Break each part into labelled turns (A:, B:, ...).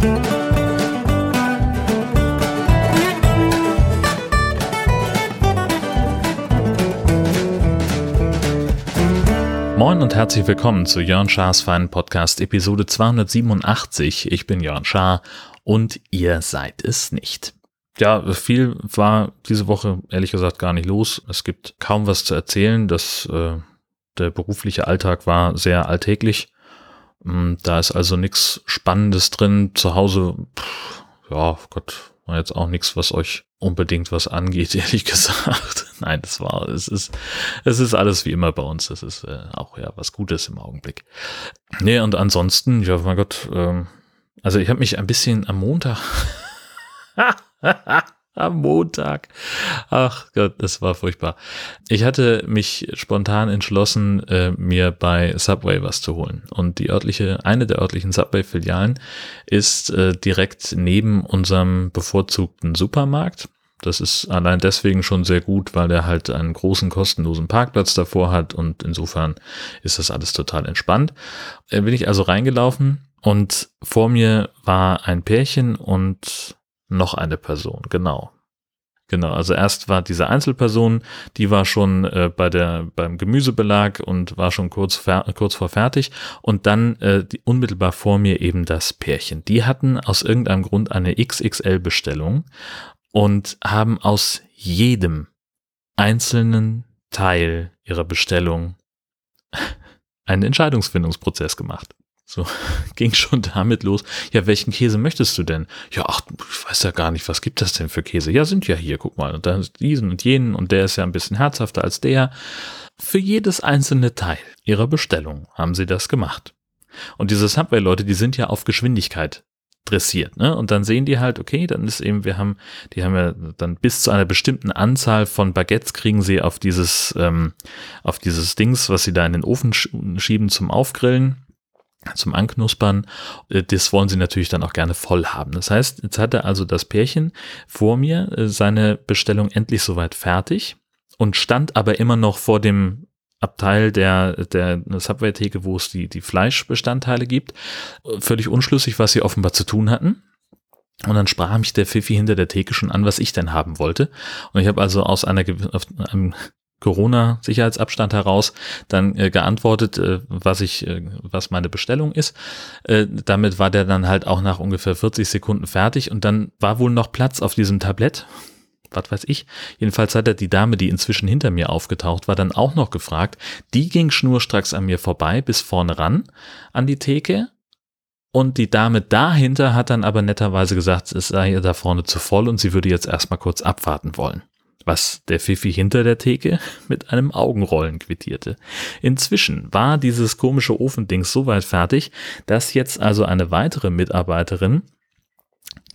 A: Moin und herzlich willkommen zu Jörn Schars Feinen Podcast Episode 287. Ich bin Jörn Schaar und ihr seid es nicht. Ja, viel war diese Woche ehrlich gesagt gar nicht los. Es gibt kaum was zu erzählen. Das, äh, der berufliche Alltag war sehr alltäglich. Mm, da ist also nichts Spannendes drin. Zu Hause, pff, ja, Gott, war jetzt auch nichts, was euch unbedingt was angeht, ehrlich gesagt. Nein, das war, es ist, es ist alles wie immer bei uns. Das ist äh, auch ja was Gutes im Augenblick. Nee, und ansonsten, ja, mein Gott, ähm, also ich habe mich ein bisschen am Montag am Montag. Ach Gott, das war furchtbar. Ich hatte mich spontan entschlossen, äh, mir bei Subway was zu holen. Und die örtliche, eine der örtlichen Subway-Filialen ist äh, direkt neben unserem bevorzugten Supermarkt. Das ist allein deswegen schon sehr gut, weil der halt einen großen kostenlosen Parkplatz davor hat und insofern ist das alles total entspannt. Äh, bin ich also reingelaufen und vor mir war ein Pärchen und noch eine Person, genau. Genau, also erst war diese Einzelperson, die war schon äh, bei der beim Gemüsebelag und war schon kurz kurz vor fertig und dann äh, die, unmittelbar vor mir eben das Pärchen. Die hatten aus irgendeinem Grund eine XXL Bestellung und haben aus jedem einzelnen Teil ihrer Bestellung einen Entscheidungsfindungsprozess gemacht. So ging schon damit los. Ja, welchen Käse möchtest du denn? Ja, ach, ich weiß ja gar nicht, was gibt das denn für Käse? Ja, sind ja hier, guck mal. Und dann diesen und jenen und der ist ja ein bisschen herzhafter als der. Für jedes einzelne Teil ihrer Bestellung haben sie das gemacht. Und diese Subway-Leute, die sind ja auf Geschwindigkeit dressiert, ne? Und dann sehen die halt, okay, dann ist eben, wir haben, die haben ja dann bis zu einer bestimmten Anzahl von Baguettes kriegen sie auf dieses, ähm, auf dieses Dings, was sie da in den Ofen schieben zum Aufgrillen zum Anknuspern. Äh, das wollen sie natürlich dann auch gerne voll haben. Das heißt, jetzt hatte also das Pärchen vor mir äh, seine Bestellung endlich soweit fertig und stand aber immer noch vor dem Abteil der, der Subway-Theke, wo es die, die Fleischbestandteile gibt. Völlig unschlüssig, was sie offenbar zu tun hatten. Und dann sprach mich der Pfiffi hinter der Theke schon an, was ich denn haben wollte. Und ich habe also aus einer, auf einem Corona-Sicherheitsabstand heraus dann äh, geantwortet, äh, was ich, äh, was meine Bestellung ist. Äh, damit war der dann halt auch nach ungefähr 40 Sekunden fertig und dann war wohl noch Platz auf diesem Tablett. Was weiß ich. Jedenfalls hat er die Dame, die inzwischen hinter mir aufgetaucht war, dann auch noch gefragt. Die ging schnurstracks an mir vorbei bis vorne ran an die Theke. Und die Dame dahinter hat dann aber netterweise gesagt, es sei ihr da vorne zu voll und sie würde jetzt erstmal kurz abwarten wollen was der Fifi hinter der Theke mit einem Augenrollen quittierte. Inzwischen war dieses komische Ofending so weit fertig, dass jetzt also eine weitere Mitarbeiterin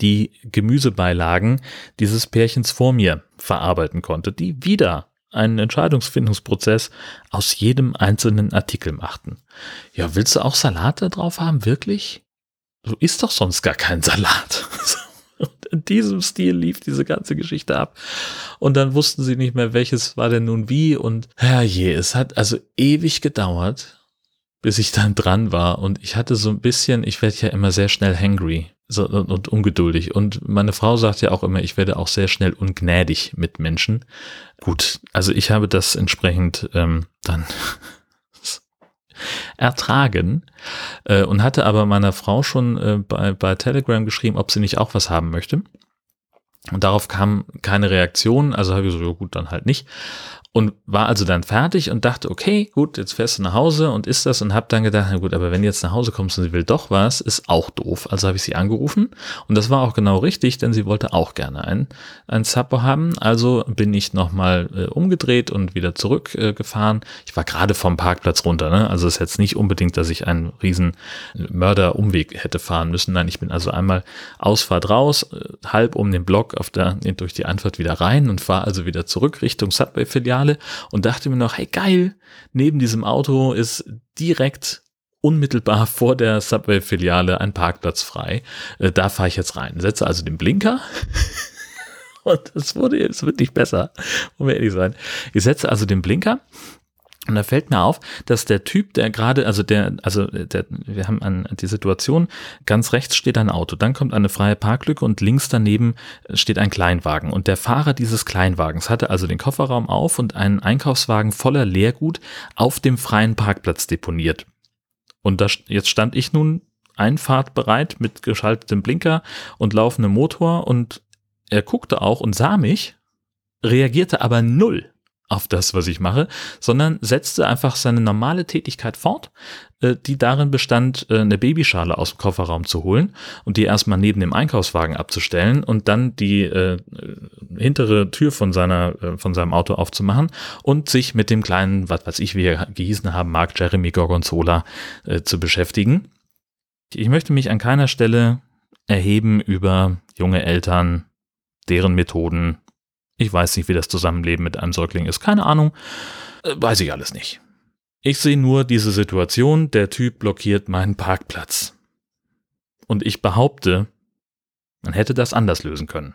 A: die Gemüsebeilagen dieses Pärchens vor mir verarbeiten konnte, die wieder einen Entscheidungsfindungsprozess aus jedem einzelnen Artikel machten. Ja, willst du auch Salat da drauf haben? Wirklich? Du isst doch sonst gar keinen Salat. Und in diesem Stil lief diese ganze Geschichte ab. Und dann wussten sie nicht mehr, welches war denn nun wie. Und herrje, es hat also ewig gedauert, bis ich dann dran war. Und ich hatte so ein bisschen, ich werde ja immer sehr schnell hangry so, und, und ungeduldig. Und meine Frau sagt ja auch immer, ich werde auch sehr schnell ungnädig mit Menschen. Gut, also ich habe das entsprechend ähm, dann ertragen äh, und hatte aber meiner Frau schon äh, bei, bei Telegram geschrieben, ob sie nicht auch was haben möchte. Und darauf kam keine Reaktion, also habe ich so, ja gut, dann halt nicht und war also dann fertig und dachte, okay, gut, jetzt fährst du nach Hause und isst das und habe dann gedacht, na gut, aber wenn du jetzt nach Hause kommst und sie will doch was, ist auch doof. Also habe ich sie angerufen und das war auch genau richtig, denn sie wollte auch gerne ein, ein Supper haben. Also bin ich nochmal äh, umgedreht und wieder zurückgefahren. Äh, ich war gerade vom Parkplatz runter, ne? also ist jetzt nicht unbedingt, dass ich einen riesen Mörderumweg hätte fahren müssen. Nein, ich bin also einmal Ausfahrt raus, äh, halb um den Block auf der, durch die Einfahrt wieder rein und fahre also wieder zurück Richtung Subway-Filiale Filiale und dachte mir noch, hey geil, neben diesem Auto ist direkt unmittelbar vor der Subway-Filiale ein Parkplatz frei. Äh, da fahre ich jetzt rein. Setze also den Blinker. Und es wurde jetzt wirklich besser, um ehrlich sein. Ich setze also den Blinker Und da fällt mir auf, dass der Typ, der gerade, also der, also der, wir haben an die Situation, ganz rechts steht ein Auto, dann kommt eine freie Parklücke und links daneben steht ein Kleinwagen. Und der Fahrer dieses Kleinwagens hatte also den Kofferraum auf und einen Einkaufswagen voller Leergut auf dem freien Parkplatz deponiert. Und da, jetzt stand ich nun einfahrtbereit mit geschaltetem Blinker und laufendem Motor und er guckte auch und sah mich, reagierte aber null auf das, was ich mache, sondern setzte einfach seine normale Tätigkeit fort, äh, die darin bestand, äh, eine Babyschale aus dem Kofferraum zu holen und die erstmal neben dem Einkaufswagen abzustellen und dann die äh, hintere Tür von seiner äh, von seinem Auto aufzumachen und sich mit dem kleinen, was weiß ich, wie er gehießen haben mag, Jeremy Gorgonzola äh, zu beschäftigen. Ich möchte mich an keiner Stelle erheben über junge Eltern, deren Methoden ich weiß nicht, wie das Zusammenleben mit einem Säugling ist. Keine Ahnung. Äh, weiß ich alles nicht. Ich sehe nur diese Situation, der Typ blockiert meinen Parkplatz. Und ich behaupte, man hätte das anders lösen können.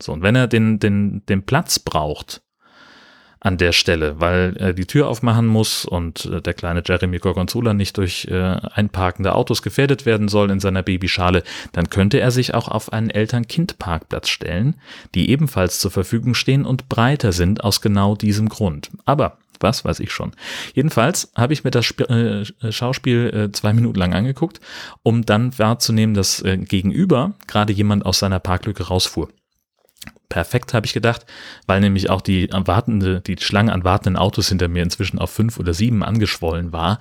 A: So, und wenn er den, den, den Platz braucht, an der Stelle, weil er die Tür aufmachen muss und äh, der kleine Jeremy Gorgonzola nicht durch äh, einparkende Autos gefährdet werden soll in seiner Babyschale, dann könnte er sich auch auf einen Eltern-Kind-Parkplatz stellen, die ebenfalls zur Verfügung stehen und breiter sind aus genau diesem Grund. Aber was weiß ich schon. Jedenfalls habe ich mir das Sp äh, Schauspiel äh, zwei Minuten lang angeguckt, um dann wahrzunehmen, dass äh, gegenüber gerade jemand aus seiner Parklücke rausfuhr perfekt, habe ich gedacht, weil nämlich auch die wartende, die Schlange an wartenden Autos hinter mir inzwischen auf fünf oder sieben angeschwollen war.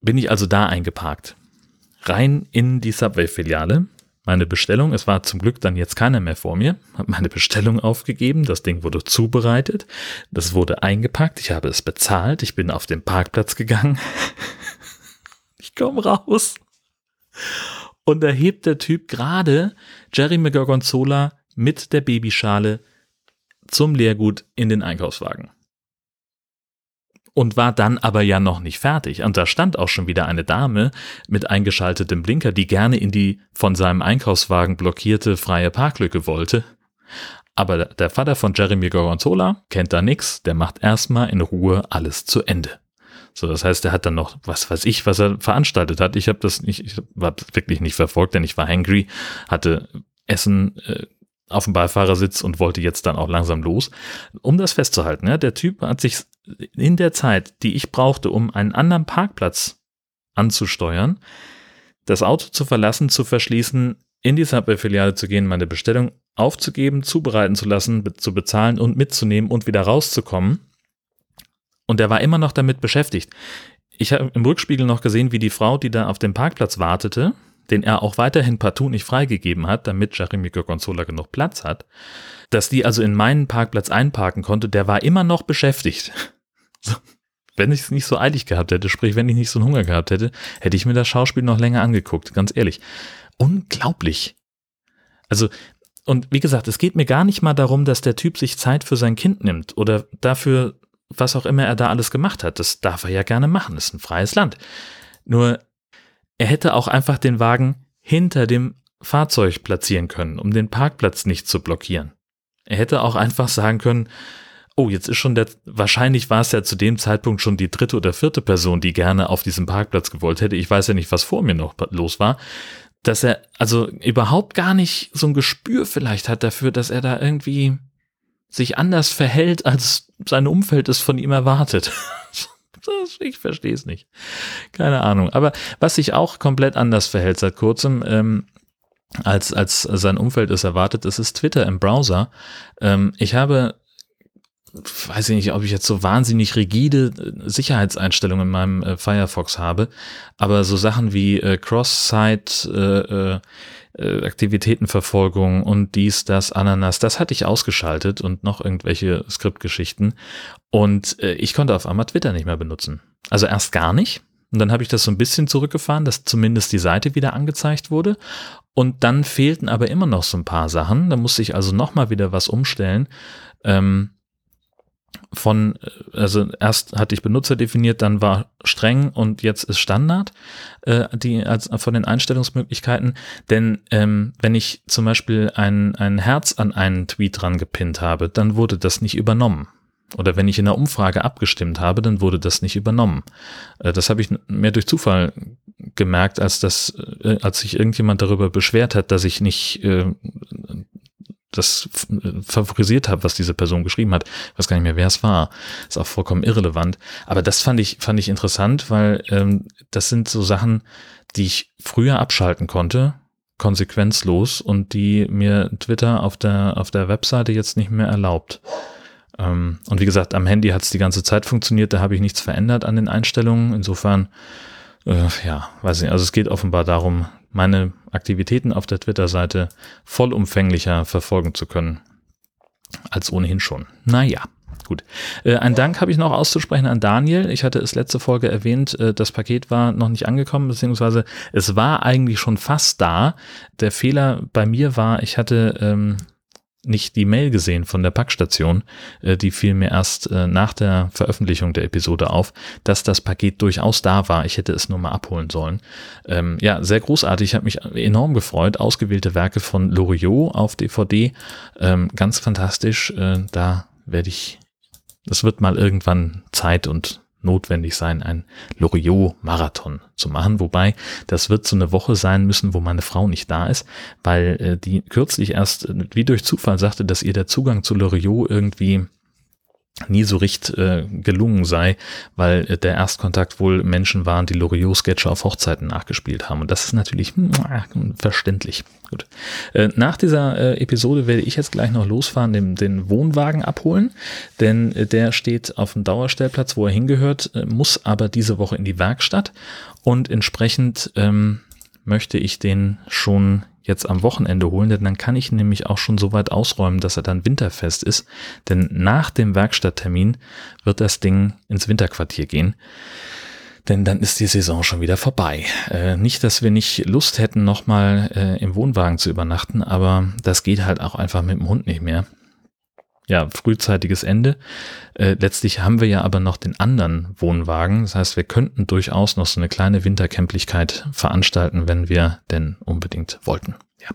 A: Bin ich also da eingeparkt. Rein in die Subway-Filiale. Meine Bestellung, es war zum Glück dann jetzt keiner mehr vor mir, habe meine Bestellung aufgegeben, das Ding wurde zubereitet, das wurde eingepackt, ich habe es bezahlt, ich bin auf den Parkplatz gegangen. ich komme raus. Und da hebt der Typ gerade Jerry McGorgonzola mit der Babyschale zum Leergut in den Einkaufswagen. Und war dann aber ja noch nicht fertig. Und da stand auch schon wieder eine Dame mit eingeschaltetem Blinker, die gerne in die von seinem Einkaufswagen blockierte freie Parklücke wollte. Aber der Vater von Jeremy Gorgonzola kennt da nix, der macht erstmal in Ruhe alles zu Ende. So, das heißt, er hat dann noch, was weiß ich, was er veranstaltet hat. Ich habe das nicht, ich war wirklich nicht verfolgt, denn ich war hangry, hatte Essen äh, auf dem Beifahrersitz und wollte jetzt dann auch langsam los. Um das festzuhalten, ja, der Typ hat sich in der Zeit, die ich brauchte, um einen anderen Parkplatz anzusteuern, das Auto zu verlassen, zu verschließen, in die Subway-Filiale zu gehen, meine Bestellung aufzugeben, zubereiten zu lassen, zu bezahlen und mitzunehmen und wieder rauszukommen. Und er war immer noch damit beschäftigt. Ich habe im Rückspiegel noch gesehen, wie die Frau, die da auf dem Parkplatz wartete, den er auch weiterhin partout nicht freigegeben hat, damit Jeremy Gorgonzola genug Platz hat, dass die also in meinen Parkplatz einparken konnte, der war immer noch beschäftigt. wenn ich es nicht so eilig gehabt hätte, sprich, wenn ich nicht so einen Hunger gehabt hätte, hätte ich mir das Schauspiel noch länger angeguckt, ganz ehrlich. Unglaublich. Also, und wie gesagt, es geht mir gar nicht mal darum, dass der Typ sich Zeit für sein Kind nimmt oder dafür, was auch immer er da alles gemacht hat. Das darf er ja gerne machen, das ist ein freies Land. Nur er hätte auch einfach den Wagen hinter dem Fahrzeug platzieren können, um den Parkplatz nicht zu blockieren. Er hätte auch einfach sagen können, oh, jetzt ist schon der, wahrscheinlich war es ja zu dem Zeitpunkt schon die dritte oder vierte Person, die gerne auf diesem Parkplatz gewollt hätte. Ich weiß ja nicht, was vor mir noch los war. Dass er also überhaupt gar nicht so ein Gespür vielleicht hat dafür, dass er da irgendwie sich anders verhält, als sein Umfeld es von ihm erwartet. ich verstehe es nicht. Keine Ahnung. Aber was sich auch komplett anders verhält seit kurzem, ähm, als, als sein Umfeld es erwartet, das ist Twitter im Browser. Ähm, ich habe weiß ich nicht, ob ich jetzt so wahnsinnig rigide äh, Sicherheitseinstellungen in meinem äh, Firefox habe, aber so Sachen wie äh, Cross-Site, äh, äh, Aktivitätenverfolgung und dies, das, Ananas, das hatte ich ausgeschaltet und noch irgendwelche Skriptgeschichten. Und äh, ich konnte auf einmal Twitter nicht mehr benutzen. Also erst gar nicht. Und dann habe ich das so ein bisschen zurückgefahren, dass zumindest die Seite wieder angezeigt wurde. Und dann fehlten aber immer noch so ein paar Sachen. Da musste ich also nochmal wieder was umstellen. Ähm, von, äh, also erst hatte ich Benutzer definiert, dann war streng und jetzt ist Standard, äh, die als von den Einstellungsmöglichkeiten. Denn ähm, wenn ich zum Beispiel ein, ein Herz an einen Tweet dran gepinnt habe, dann wurde das nicht übernommen. oder wenn ich in einer Umfrage abgestimmt habe, dann wurde das nicht übernommen. Äh, das habe ich mehr durch Zufall gemerkt, als das, äh, als sich irgendjemand darüber beschwert hat, dass ich nicht äh, das favorisiert habe, was diese Person geschrieben hat. Ich weiß gar nicht mehr, wer es war. Ist auch vollkommen irrelevant. Aber das fand ich, fand ich interessant, weil ähm, das sind so Sachen, die ich früher abschalten konnte, konsequenzlos und die mir Twitter auf der, auf der Webseite jetzt nicht mehr erlaubt. Ähm, und wie gesagt, am Handy hat es die ganze Zeit funktioniert, da habe ich nichts verändert an den Einstellungen. Insofern, äh, ja, weiß ich, also es geht offenbar darum, meine Aktivitäten auf der Twitter-Seite vollumfänglicher verfolgen zu können, als ohnehin schon. Naja. Gut. Äh, ein Dank habe ich noch auszusprechen an Daniel. Ich hatte es letzte Folge erwähnt, äh, das Paket war noch nicht angekommen, beziehungsweise es war eigentlich schon fast da. Der Fehler bei mir war, ich hatte ähm, nicht die Mail gesehen von der Packstation, äh, die fiel mir erst äh, nach der Veröffentlichung der Episode auf, dass das Paket durchaus da war. Ich hätte es nur mal abholen sollen. Ähm, ja, sehr großartig. Habe mich enorm gefreut. Ausgewählte Werke von Loriot auf DVD. Ähm, ganz fantastisch. Äh, da werde ich, das wird mal irgendwann Zeit und notwendig sein, ein Loriot-Marathon zu machen. Wobei, das wird so eine Woche sein müssen, wo meine Frau nicht da ist, weil äh, die kürzlich erst äh, wie durch Zufall sagte, dass ihr der Zugang zu Loriot irgendwie nie so recht äh, gelungen sei, weil äh, der Erstkontakt wohl Menschen waren, die Loriot-Sketche auf Hochzeiten nachgespielt haben. Und das ist natürlich verständlich. Gut. Äh, nach dieser äh, Episode werde ich jetzt gleich noch losfahren, den, den Wohnwagen abholen, denn äh, der steht auf dem Dauerstellplatz, wo er hingehört, äh, muss aber diese Woche in die Werkstatt und entsprechend ähm, möchte ich den schon jetzt am Wochenende holen, denn dann kann ich nämlich auch schon so weit ausräumen, dass er dann winterfest ist. Denn nach dem Werkstatttermin wird das Ding ins Winterquartier gehen. Denn dann ist die Saison schon wieder vorbei. Äh, nicht, dass wir nicht Lust hätten, nochmal äh, im Wohnwagen zu übernachten, aber das geht halt auch einfach mit dem Hund nicht mehr ja, frühzeitiges Ende. Äh, letztlich haben wir ja aber noch den anderen Wohnwagen. Das heißt, wir könnten durchaus noch so eine kleine Wintercamplichkeit veranstalten, wenn wir denn unbedingt wollten. Ja.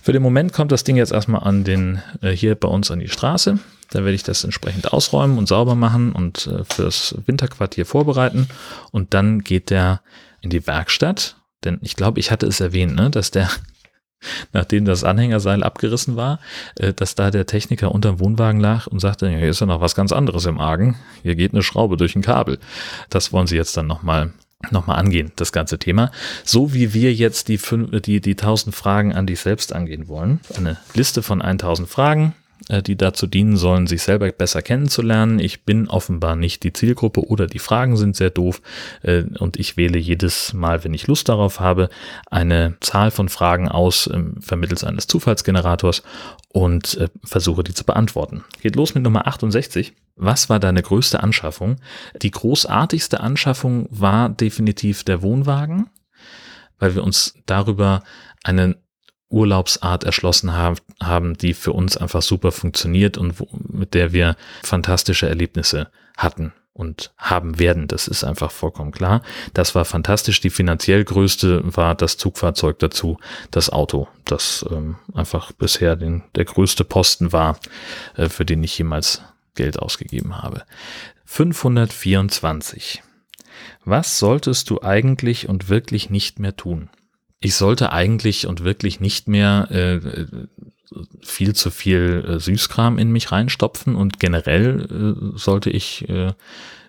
A: Für den Moment kommt das Ding jetzt erstmal an den, äh, hier bei uns an die Straße. Da werde ich das entsprechend ausräumen und sauber machen und äh, fürs Winterquartier vorbereiten. Und dann geht der in die Werkstatt. Denn ich glaube, ich hatte es erwähnt, ne, dass der nachdem das Anhängerseil abgerissen war, äh, dass da der Techniker unterm Wohnwagen lag und sagte, hier ist ja noch was ganz anderes im Argen. Hier geht eine Schraube durch ein Kabel. Das wollen sie jetzt dann nochmal nochmal angehen, das ganze Thema. So wie wir jetzt die, fünf, die, die 1000 Fragen an dich selbst angehen wollen. Eine Liste von 1000 Fragen, die dazu dienen sollen, sich selber besser kennenzulernen. Ich bin offenbar nicht die Zielgruppe oder die Fragen sind sehr doof äh, und ich wähle jedes Mal, wenn ich Lust darauf habe, eine Zahl von Fragen aus ähm, vermittels eines Zufallsgenerators und äh, versuche die zu beantworten. Geht los mit Nummer 68. Was war deine größte Anschaffung? Die großartigste Anschaffung war definitiv der Wohnwagen, weil wir uns darüber einen Urlaubsart erschlossen haben, die für uns einfach super funktioniert und mit der wir fantastische Erlebnisse hatten und haben werden. Das ist einfach vollkommen klar. Das war fantastisch. Die finanziell größte war das Zugfahrzeug dazu, das Auto, das ähm, einfach bisher den, der größte Posten war, äh, für den ich jemals Geld ausgegeben habe. 524. Was solltest du eigentlich und wirklich nicht mehr tun? Ich sollte eigentlich und wirklich nicht mehr äh, viel zu viel äh, Süßkram in mich reinstopfen und generell äh, sollte ich äh,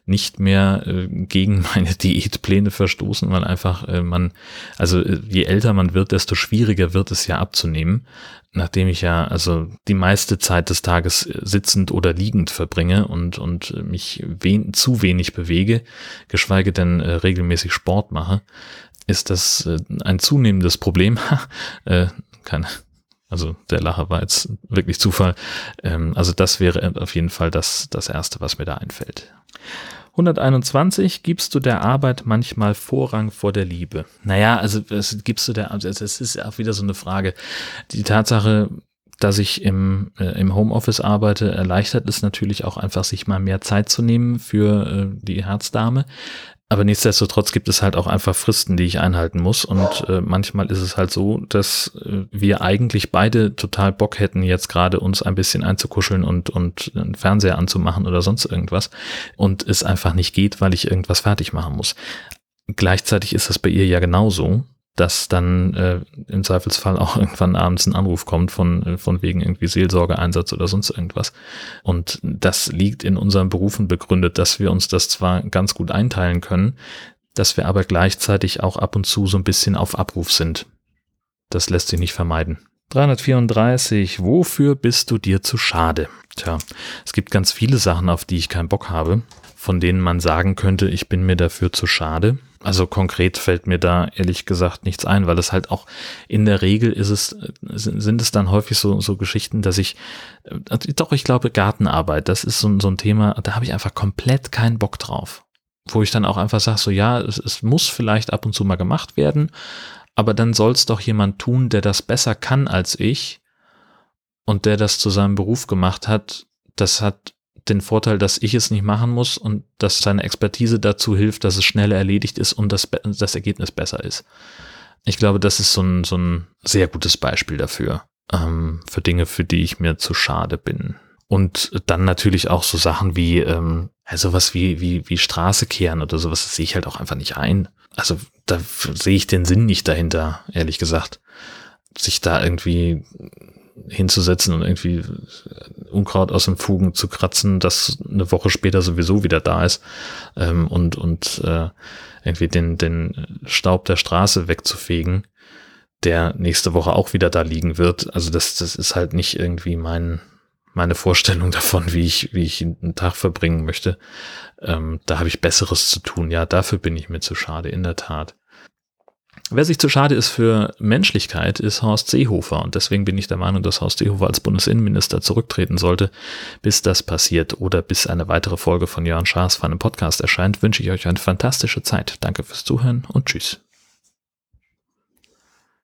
A: nicht mehr äh, gegen meine Diätpläne verstoßen, weil einfach äh, man, also äh, je älter man wird, desto schwieriger wird es ja abzunehmen, nachdem ich ja also die meiste Zeit des Tages äh, sitzend oder liegend verbringe und, und mich wen, zu wenig bewege, geschweige denn äh, regelmäßig Sport mache, ist das äh, ein zunehmendes Problem. äh, keine, also der Lacher war jetzt wirklich Zufall. Ähm, also das wäre auf jeden Fall das, das Erste, was mir da einfällt. 121 gibst du der Arbeit manchmal Vorrang vor der Liebe. Naja, also es gibst du der, also es ist auch wieder so eine Frage. Die Tatsache, dass ich im, äh, im Homeoffice arbeite, erleichtert es natürlich auch einfach, sich mal mehr Zeit zu nehmen für äh, die Herzdame. Aber nichtsdestotrotz gibt es halt auch einfach Fristen, die ich einhalten muss. Und äh, manchmal ist es halt so, dass äh, wir eigentlich beide total Bock hätten, jetzt gerade uns ein bisschen einzukuscheln und, und einen Fernseher anzumachen oder sonst irgendwas. Und es einfach nicht geht, weil ich irgendwas fertig machen muss. Gleichzeitig ist das bei ihr ja genauso dass dann äh, im Zweifelsfall auch irgendwann abends ein Anruf kommt von, äh, von wegen irgendwie Seelsorgeeinsatz oder sonst irgendwas. Und das liegt in unseren Berufen begründet, dass wir uns das zwar ganz gut einteilen können, dass wir aber gleichzeitig auch ab und zu so ein bisschen auf Abruf sind. Das lässt sich nicht vermeiden. 334. Wofür bist du dir zu schade? Tja, es gibt ganz viele Sachen, auf die ich keinen Bock habe, von denen man sagen könnte, ich bin mir dafür zu schade. Also konkret fällt mir da ehrlich gesagt nichts ein, weil es halt auch in der Regel ist es, sind es dann häufig so, so Geschichten, dass ich, äh, doch, ich glaube, Gartenarbeit, das ist so, so ein Thema, da habe ich einfach komplett keinen Bock drauf. Wo ich dann auch einfach sage, so ja, es, es muss vielleicht ab und zu mal gemacht werden, aber dann soll es doch jemand tun, der das besser kann als ich und der das zu seinem Beruf gemacht hat. Das hat den Vorteil, dass ich es nicht machen muss und dass seine Expertise dazu hilft, dass es schneller erledigt ist und das, das Ergebnis besser ist. Ich glaube, das ist so ein, so ein sehr gutes Beispiel dafür, ähm, für Dinge, für die ich mir zu schade bin. Und dann natürlich auch so Sachen wie, ähm, also was wie, wie, wie Straße kehren oder sowas, das sehe ich halt auch einfach nicht ein. Also da sehe ich den Sinn nicht dahinter, ehrlich gesagt. Sich da irgendwie hinzusetzen und irgendwie Unkraut aus den Fugen zu kratzen, das eine Woche später sowieso wieder da ist ähm, und, und äh, irgendwie den, den Staub der Straße wegzufegen, der nächste Woche auch wieder da liegen wird. Also das, das ist halt nicht irgendwie mein, meine Vorstellung davon, wie ich, wie ich einen Tag verbringen möchte. Ähm, da habe ich Besseres zu tun. Ja, dafür bin ich mir zu schade, in der Tat. Wer sich zu schade ist für Menschlichkeit, ist Horst Seehofer. Und deswegen bin ich der Meinung, dass Horst Seehofer als Bundesinnenminister zurücktreten sollte. Bis das passiert oder bis eine weitere Folge von Jörn Schaas von einem Podcast erscheint, wünsche ich euch eine fantastische Zeit. Danke fürs Zuhören und tschüss.